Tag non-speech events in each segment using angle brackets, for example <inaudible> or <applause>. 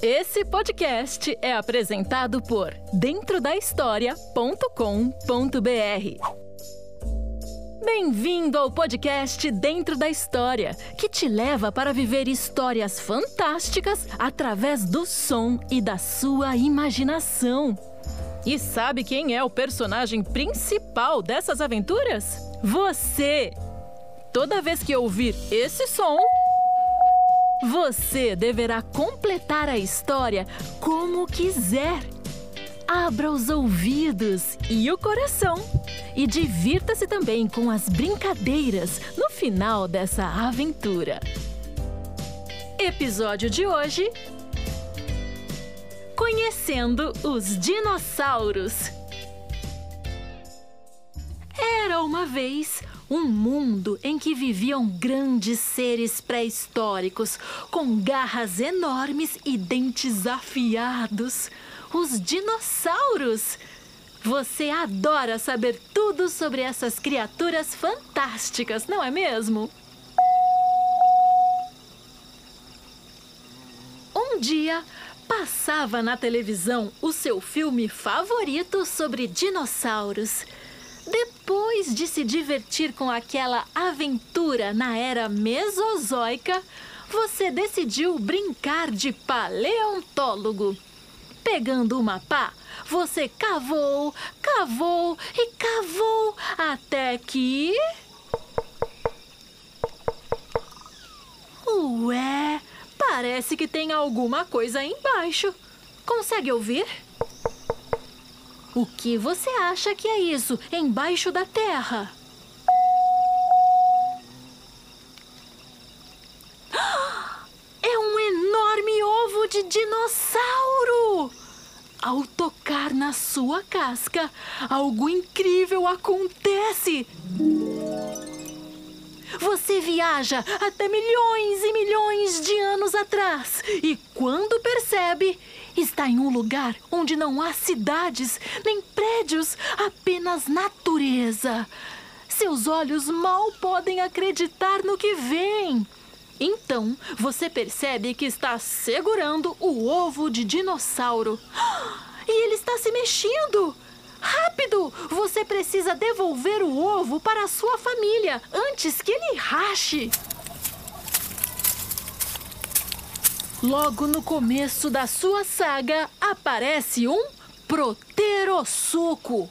Esse podcast é apresentado por dentrodahistoria.com.br. Bem-vindo ao podcast Dentro da História, que te leva para viver histórias fantásticas através do som e da sua imaginação. E sabe quem é o personagem principal dessas aventuras? Você! Toda vez que ouvir esse som, você deverá completar a história como quiser. Abra os ouvidos e o coração e divirta-se também com as brincadeiras no final dessa aventura. Episódio de hoje: Conhecendo os dinossauros. Era uma vez um mundo em que viviam grandes seres pré-históricos com garras enormes e dentes afiados. Os dinossauros! Você adora saber tudo sobre essas criaturas fantásticas, não é mesmo? Um dia, passava na televisão o seu filme favorito sobre dinossauros. Depois de se divertir com aquela aventura na era Mesozoica, você decidiu brincar de paleontólogo. Pegando uma pá, você cavou, cavou e cavou até que. Ué, parece que tem alguma coisa embaixo. Consegue ouvir? O que você acha que é isso embaixo da terra? <gasps> É um enorme ovo de dinossauro! Ao tocar na sua casca, algo incrível acontece! Você viaja até milhões e milhões de anos atrás e, quando percebe, está em um lugar onde não há cidades nem prédios, apenas natureza. Seus olhos mal podem acreditar no que vem. Então, você percebe que está segurando o ovo de dinossauro. <gasps> E ele está se mexendo! Rápido! Você precisa devolver o ovo para a sua família antes que ele rache. Logo no começo da sua saga aparece um Proterossuco.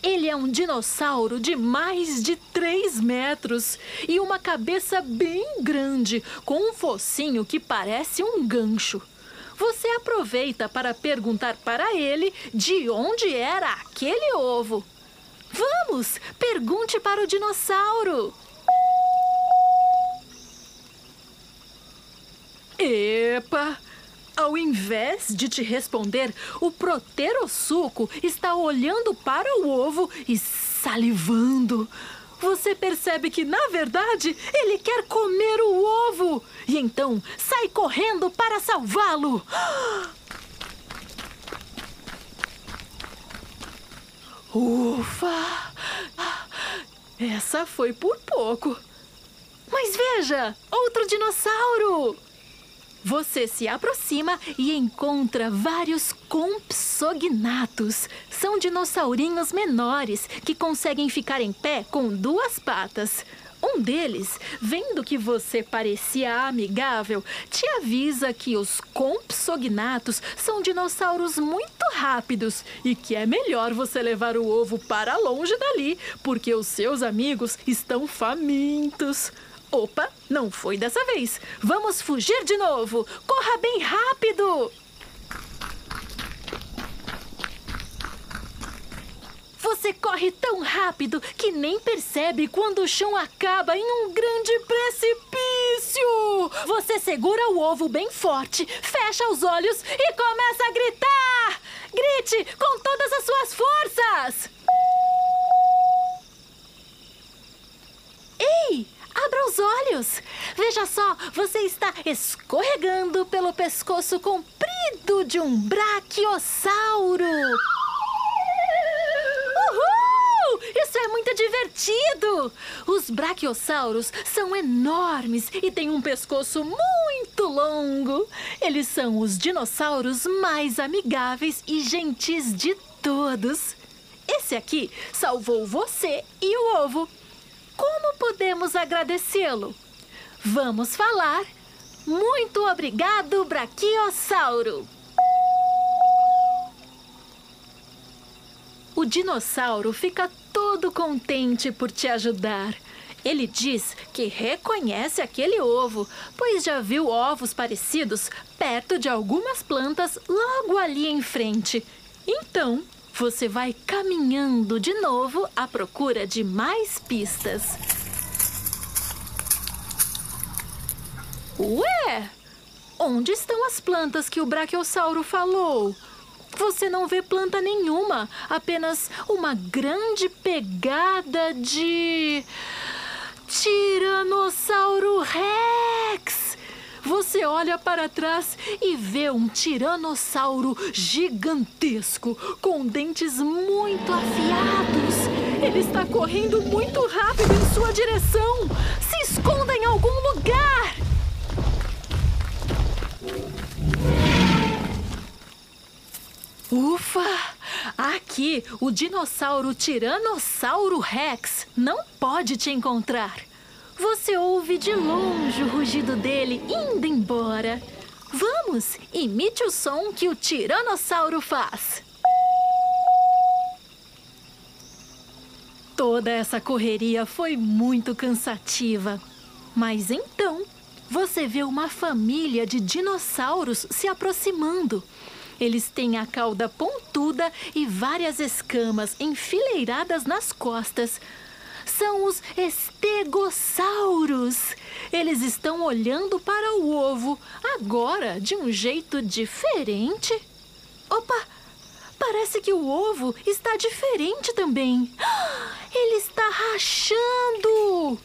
Ele é um dinossauro de mais de 3 metros e uma cabeça bem grande, com um focinho que parece um gancho. Você aproveita para perguntar para ele de onde era aquele ovo. Vamos, pergunte para o dinossauro. Epa! Ao invés de te responder, o proterossuco está olhando para o ovo e salivando. Você percebe que, na verdade, ele quer comer o ovo. E então sai correndo para salvá-lo. Ufa! Essa foi por pouco. Mas veja, outro dinossauro! Você se aproxima e encontra vários compsognatos. São dinossaurinhos menores que conseguem ficar em pé com duas patas. Um deles, vendo que você parecia amigável, te avisa que os compsognatos são dinossauros muito rápidos e que é melhor você levar o ovo para longe dali, porque os seus amigos estão famintos. Opa, não foi dessa vez. Vamos fugir de novo. Corra bem rápido! Você corre tão rápido que nem percebe quando o chão acaba em um grande precipício. Você segura o ovo bem forte, fecha os olhos e começa a gritar. Grite com todas as suas forças! Abra os olhos! Veja só, você está escorregando pelo pescoço comprido de um braquiossauro! Uhul! Isso é muito divertido! Os braquiossauros são enormes e têm um pescoço muito longo. Eles são os dinossauros mais amigáveis e gentis de todos. Esse aqui salvou você e o ovo. Como podemos agradecê-lo? Vamos falar. Muito obrigado, Braquiossauro! O dinossauro fica todo contente por te ajudar. Ele diz que reconhece aquele ovo, pois já viu ovos parecidos perto de algumas plantas logo ali em frente. Então, você vai caminhando de novo à procura de mais pistas. Ué! Onde estão as plantas que o Brachiosauro falou? Você não vê planta nenhuma, apenas uma grande pegada de. Tiranossauro Rex! Você olha para trás e vê um tiranossauro gigantesco, com dentes muito afiados. Ele está correndo muito rápido em sua direção. Se esconda em algum lugar! Ufa! Aqui, o dinossauro Tiranossauro Rex não pode te encontrar. Você ouve de longe o rugido dele indo embora. Vamos, imite o som que o tiranossauro faz. Toda essa correria foi muito cansativa. Mas então, você vê uma família de dinossauros se aproximando. Eles têm a cauda pontuda e várias escamas enfileiradas nas costas. São os estegossauros. Eles estão olhando para o ovo, agora de um jeito diferente. Opa! Parece que o ovo está diferente também. <gasps> Ele está rachando!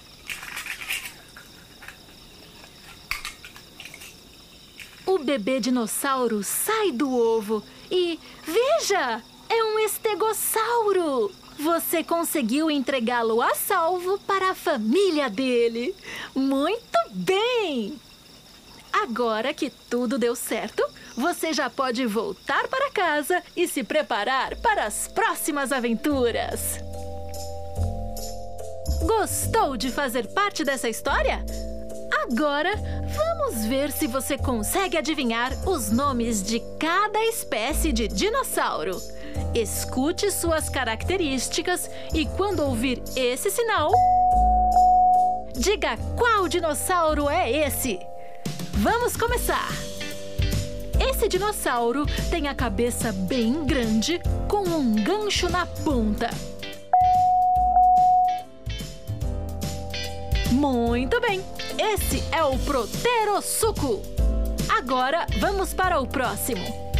O bebê dinossauro sai do ovo e veja, é um estegossauro. Você conseguiu entregá-lo a salvo para a família dele. Muito bem! Agora que tudo deu certo, você já pode voltar para casa e se preparar para as próximas aventuras. Gostou de fazer parte dessa história? Agora, vamos ver se você consegue adivinhar os nomes de cada espécie de dinossauro. Escute suas características e, quando ouvir esse sinal, diga qual dinossauro é esse. Vamos começar! Esse dinossauro tem a cabeça bem grande com um gancho na ponta. Muito bem! Esse é o Proterosuco. Agora vamos para o próximo.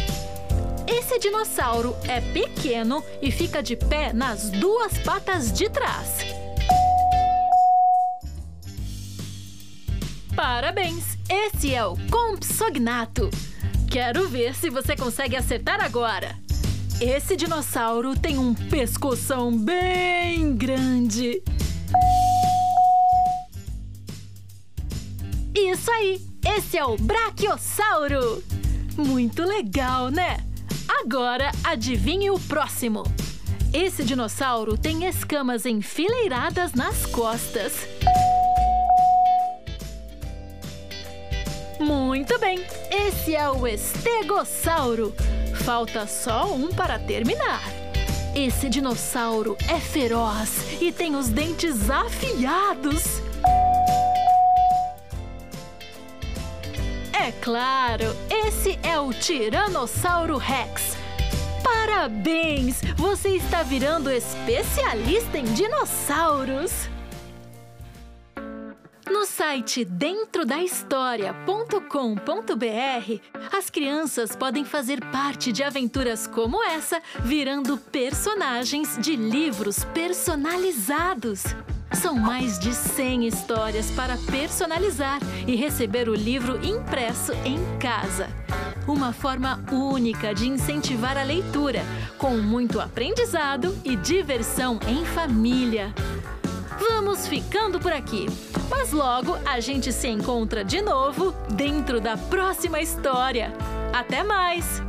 Esse dinossauro é pequeno e fica de pé nas duas patas de trás. Parabéns! Esse é o Compsognato. Quero ver se você consegue acertar agora. Esse dinossauro tem um pescoção bem grande. Isso aí! Esse é o Brachiosauro! Muito legal, né? Agora adivinhe o próximo. Esse dinossauro tem escamas enfileiradas nas costas. Muito bem, esse é o Estegossauro. Falta só um para terminar. Esse dinossauro é feroz e tem os dentes afiados. É claro, esse é o Tiranossauro Rex. Parabéns! Você está virando especialista em dinossauros! No site dentrodahistoria.com.br, as crianças podem fazer parte de aventuras como essa, virando personagens de livros personalizados. São mais de 100 histórias para personalizar e receber o livro impresso em casa. Uma forma única de incentivar a leitura, com muito aprendizado e diversão em família. Vamos ficando por aqui. Mas logo a gente se encontra de novo dentro da próxima história. Até mais!